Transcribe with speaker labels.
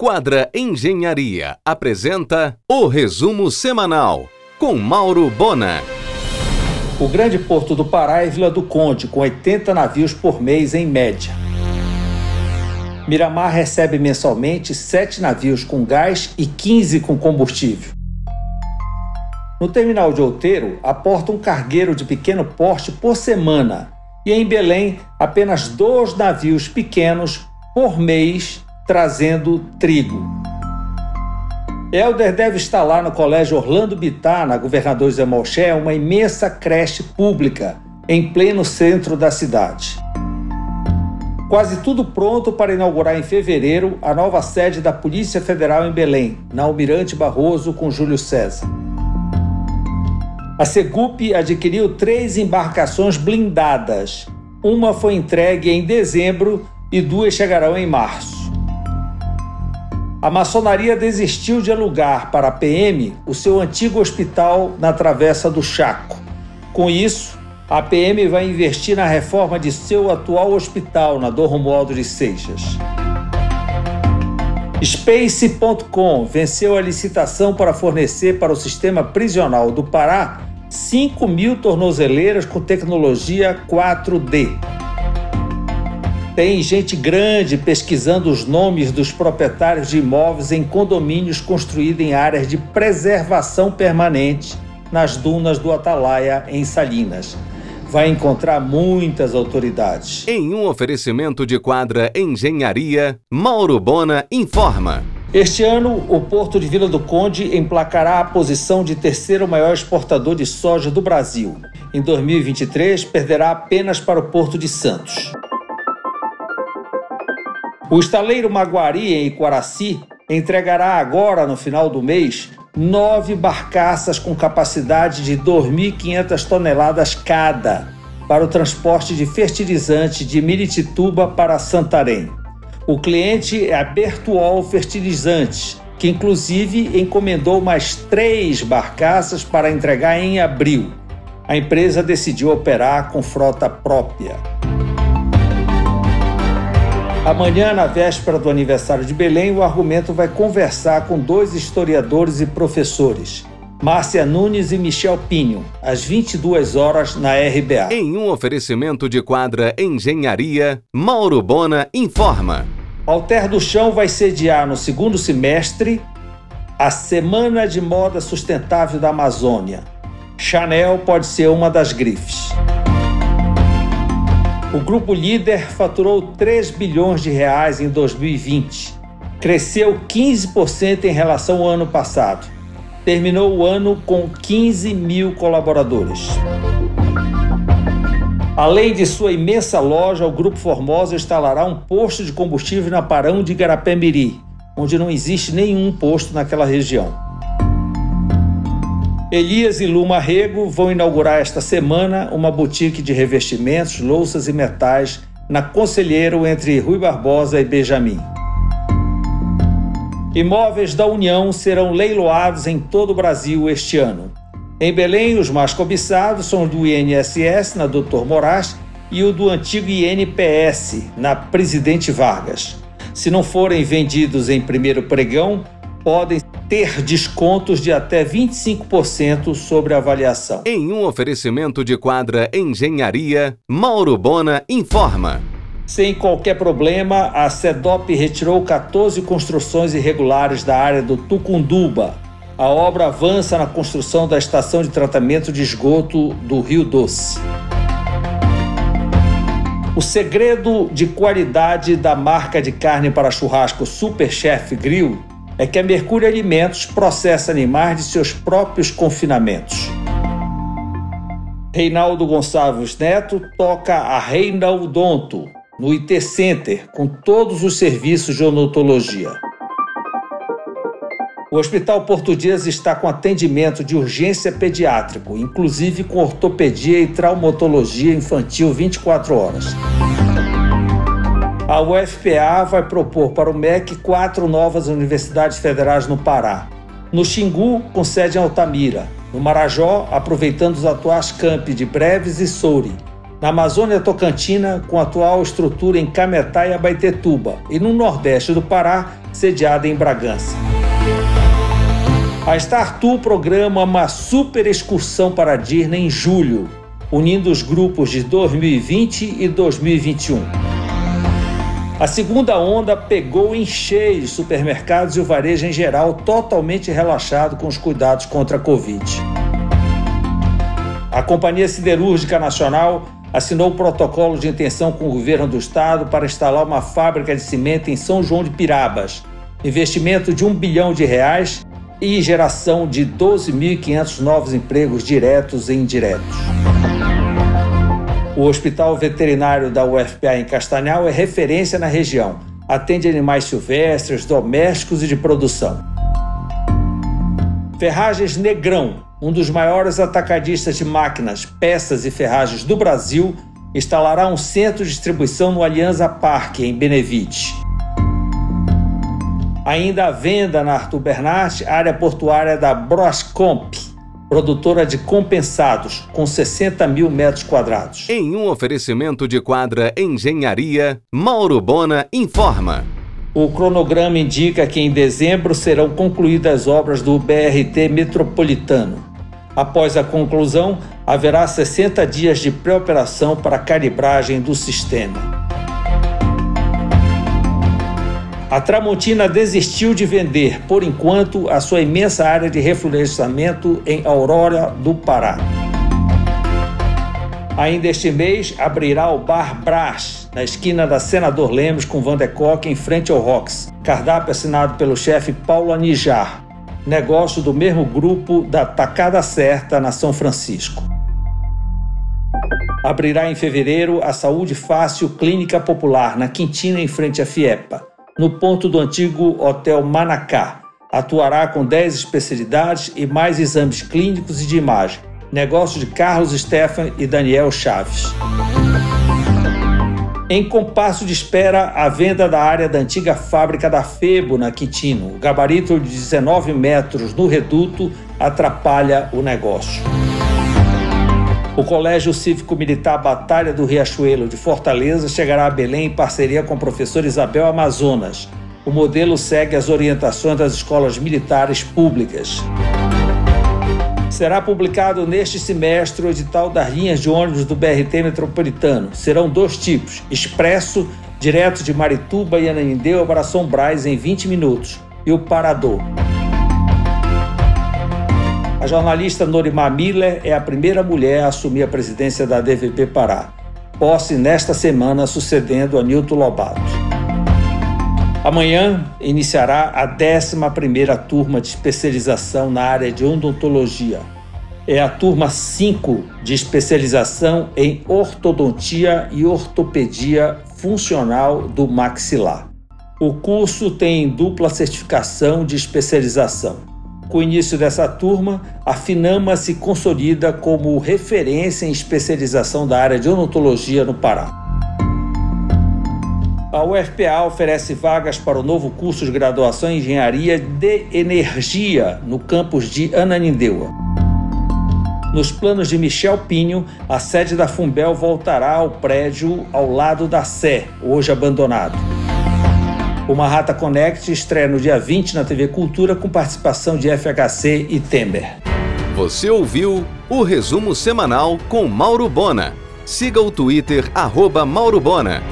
Speaker 1: Quadra Engenharia apresenta o resumo semanal com Mauro Bona.
Speaker 2: O grande porto do Pará é Vila do Conde, com 80 navios por mês em média. Miramar recebe mensalmente 7 navios com gás e 15 com combustível. No terminal de Outeiro, aporta um cargueiro de pequeno porte por semana, e em Belém, apenas dois navios pequenos por mês trazendo trigo. Helder deve instalar no Colégio Orlando Bittar, na Governador Zé Malché, uma imensa creche pública em pleno centro da cidade. Quase tudo pronto para inaugurar em fevereiro a nova sede da Polícia Federal em Belém, na Almirante Barroso com Júlio César. A Segup adquiriu três embarcações blindadas. Uma foi entregue em dezembro e duas chegarão em março. A maçonaria desistiu de alugar para a PM o seu antigo hospital na Travessa do Chaco. Com isso, a PM vai investir na reforma de seu atual hospital na Dom Romualdo de Seixas. Space.com venceu a licitação para fornecer para o sistema prisional do Pará 5 mil tornozeleiras com tecnologia 4D. Tem gente grande pesquisando os nomes dos proprietários de imóveis em condomínios construídos em áreas de preservação permanente nas dunas do Atalaia, em Salinas. Vai encontrar muitas autoridades.
Speaker 1: Em um oferecimento de quadra Engenharia, Mauro Bona informa.
Speaker 2: Este ano, o Porto de Vila do Conde emplacará a posição de terceiro maior exportador de soja do Brasil. Em 2023, perderá apenas para o Porto de Santos. O estaleiro Maguari, em Iquaraci, entregará agora, no final do mês, nove barcaças com capacidade de 2.500 toneladas cada para o transporte de fertilizante de Miritituba para Santarém. O cliente é a Bertuol Fertilizantes, que inclusive encomendou mais três barcaças para entregar em abril. A empresa decidiu operar com frota própria. Amanhã, na véspera do aniversário de Belém, o argumento vai conversar com dois historiadores e professores, Márcia Nunes e Michel Pinho, às 22 horas na RBA.
Speaker 1: Em um oferecimento de quadra Engenharia, Mauro Bona informa.
Speaker 2: Alter do Chão vai sediar no segundo semestre a Semana de Moda Sustentável da Amazônia. Chanel pode ser uma das grifes. O grupo líder faturou 3 bilhões de reais em 2020. Cresceu 15% em relação ao ano passado. Terminou o ano com 15 mil colaboradores. Além de sua imensa loja, o Grupo Formosa instalará um posto de combustível na Parão de Igarapé-Miri, onde não existe nenhum posto naquela região. Elias e Luma Rego vão inaugurar esta semana uma boutique de revestimentos, louças e metais na Conselheiro entre Rui Barbosa e Benjamin. Imóveis da União serão leiloados em todo o Brasil este ano. Em Belém, os mais cobiçados são o do INSS, na Doutor Moraes, e o do antigo INPS, na Presidente Vargas. Se não forem vendidos em primeiro pregão, podem ter descontos de até 25% sobre a avaliação.
Speaker 1: Em um oferecimento de quadra Engenharia, Mauro Bona informa.
Speaker 2: Sem qualquer problema, a CEDOP retirou 14 construções irregulares da área do Tucunduba. A obra avança na construção da estação de tratamento de esgoto do Rio Doce. O segredo de qualidade da marca de carne para churrasco Super Chef Grill é que a Mercúrio Alimentos processa animais de seus próprios confinamentos. Reinaldo Gonçalves Neto toca a Reinaldonto no IT Center com todos os serviços de odontologia. O Hospital Português está com atendimento de urgência pediátrico, inclusive com ortopedia e traumatologia infantil 24 horas. A UFPA vai propor para o MEC quatro novas universidades federais no Pará. No Xingu, com sede em Altamira. No Marajó, aproveitando os atuais campi de Breves e Souri. Na Amazônia Tocantina, com atual estrutura em Cametá e Abaetetuba. E no Nordeste do Pará, sediada em Bragança. A Star Tour programa uma super excursão para a Disney em julho, unindo os grupos de 2020 e 2021. A segunda onda pegou em cheio os supermercados e o varejo em geral totalmente relaxado com os cuidados contra a Covid. A Companhia Siderúrgica Nacional assinou o protocolo de intenção com o governo do estado para instalar uma fábrica de cimento em São João de Pirabas, investimento de um bilhão de reais e geração de 12.500 novos empregos diretos e indiretos. O Hospital Veterinário da UFPA em Castanhal é referência na região. Atende animais silvestres, domésticos e de produção. Ferragens Negrão, um dos maiores atacadistas de máquinas, peças e ferragens do Brasil, instalará um centro de distribuição no Alianza Parque, em Benevite. Ainda à venda na Arthur Bernat, área portuária da Brascomp, produtora de compensados, com 60 mil metros quadrados.
Speaker 1: Em um oferecimento de quadra Engenharia, Mauro Bona informa.
Speaker 2: O cronograma indica que em dezembro serão concluídas as obras do BRT metropolitano. Após a conclusão, haverá 60 dias de pré-operação para calibragem do sistema. A Tramontina desistiu de vender, por enquanto, a sua imensa área de reflorestamento em Aurora do Pará. Ainda este mês abrirá o Bar Brás, na esquina da Senador Lemos com Van de Kock, em frente ao Rox. Cardápio assinado pelo chefe Paulo Anijar, negócio do mesmo grupo da Tacada Certa, na São Francisco. Abrirá em fevereiro a Saúde Fácil Clínica Popular, na Quintina, em frente à Fiepa no ponto do antigo Hotel Manacá. Atuará com 10 especialidades e mais exames clínicos e de imagem. Negócio de Carlos Stefan e Daniel Chaves. Em compasso de espera, a venda da área da antiga fábrica da Febo, na Quintino. O gabarito de 19 metros no reduto atrapalha o negócio. O Colégio Cívico Militar Batalha do Riachuelo de Fortaleza chegará a Belém em parceria com a professora Isabel Amazonas. O modelo segue as orientações das escolas militares públicas. Será publicado neste semestre o edital das linhas de ônibus do BRT metropolitano. Serão dois tipos: expresso, direto de Marituba e Ananindeu para São Brás em 20 minutos, e o parador. A jornalista Norimar Miller é a primeira mulher a assumir a presidência da DVP Pará, posse nesta semana sucedendo a Nilton Lobato. Amanhã iniciará a 11ª turma de especialização na área de odontologia. É a turma 5 de especialização em ortodontia e ortopedia funcional do maxilar. O curso tem dupla certificação de especialização com o início dessa turma, a Finama se consolida como referência em especialização da área de odontologia no Pará. A UFPA oferece vagas para o novo curso de graduação em Engenharia de Energia no campus de Ananindeua. Nos planos de Michel Pinho, a sede da Fumbel voltará ao prédio ao lado da Sé, hoje abandonado. O Marrata Connect estreia no dia 20 na TV Cultura com participação de FHC e Temer.
Speaker 1: Você ouviu o resumo semanal com Mauro Bona. Siga o Twitter, arroba Mauro Bona.